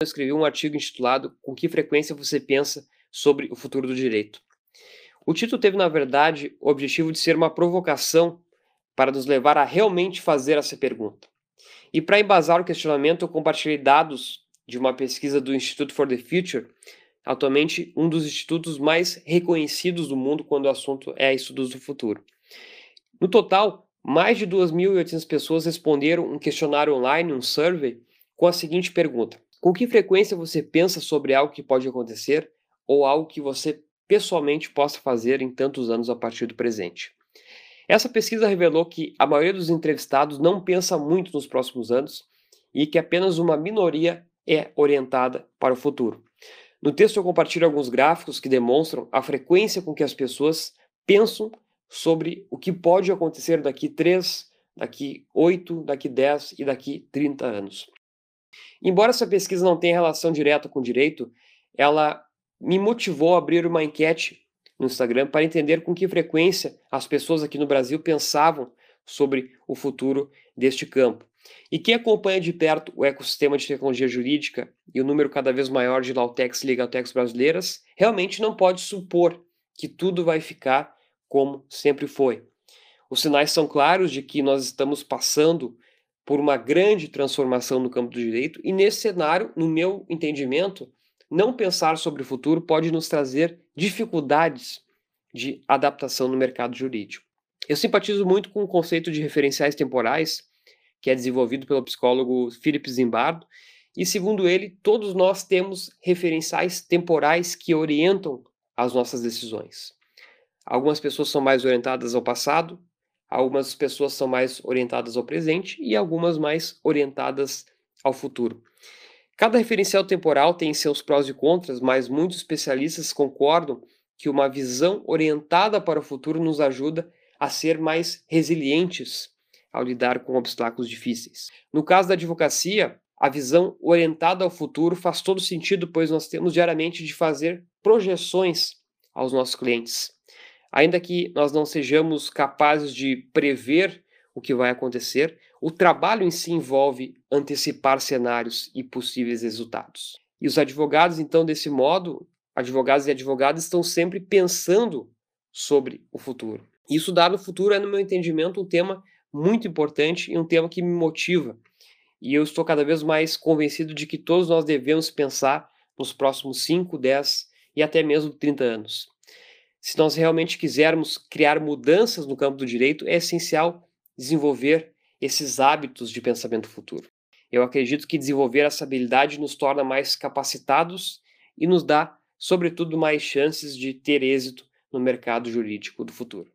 eu escrevi um artigo intitulado Com que frequência você pensa sobre o futuro do direito? O título teve, na verdade, o objetivo de ser uma provocação para nos levar a realmente fazer essa pergunta. E para embasar o questionamento, eu compartilhei dados de uma pesquisa do Institute for the Future, atualmente um dos institutos mais reconhecidos do mundo quando o assunto é estudos do futuro. No total, mais de 2.800 pessoas responderam um questionário online, um survey, com a seguinte pergunta: Com que frequência você pensa sobre algo que pode acontecer ou algo que você pessoalmente possa fazer em tantos anos a partir do presente? Essa pesquisa revelou que a maioria dos entrevistados não pensa muito nos próximos anos e que apenas uma minoria é orientada para o futuro. No texto eu compartilho alguns gráficos que demonstram a frequência com que as pessoas pensam sobre o que pode acontecer daqui 3, daqui 8, daqui 10 e daqui 30 anos. Embora essa pesquisa não tenha relação direta com direito, ela me motivou a abrir uma enquete no Instagram para entender com que frequência as pessoas aqui no Brasil pensavam sobre o futuro deste campo. E quem acompanha de perto o ecossistema de tecnologia jurídica e o número cada vez maior de Lautex e Legaltex brasileiras, realmente não pode supor que tudo vai ficar como sempre foi. Os sinais são claros de que nós estamos passando por uma grande transformação no campo do direito, e nesse cenário, no meu entendimento, não pensar sobre o futuro pode nos trazer dificuldades de adaptação no mercado jurídico. Eu simpatizo muito com o conceito de referenciais temporais, que é desenvolvido pelo psicólogo Philip Zimbardo, e segundo ele, todos nós temos referenciais temporais que orientam as nossas decisões. Algumas pessoas são mais orientadas ao passado, algumas pessoas são mais orientadas ao presente e algumas mais orientadas ao futuro. Cada referencial temporal tem seus prós e contras, mas muitos especialistas concordam que uma visão orientada para o futuro nos ajuda a ser mais resilientes ao lidar com obstáculos difíceis. No caso da advocacia, a visão orientada ao futuro faz todo sentido, pois nós temos diariamente de fazer projeções aos nossos clientes. Ainda que nós não sejamos capazes de prever o que vai acontecer, o trabalho em si envolve antecipar cenários e possíveis resultados. E os advogados, então, desse modo, advogados e advogadas estão sempre pensando sobre o futuro. E estudar no futuro é, no meu entendimento, um tema muito importante e um tema que me motiva. E eu estou cada vez mais convencido de que todos nós devemos pensar nos próximos 5, 10 e até mesmo 30 anos. Se nós realmente quisermos criar mudanças no campo do direito, é essencial desenvolver esses hábitos de pensamento futuro. Eu acredito que desenvolver essa habilidade nos torna mais capacitados e nos dá, sobretudo, mais chances de ter êxito no mercado jurídico do futuro.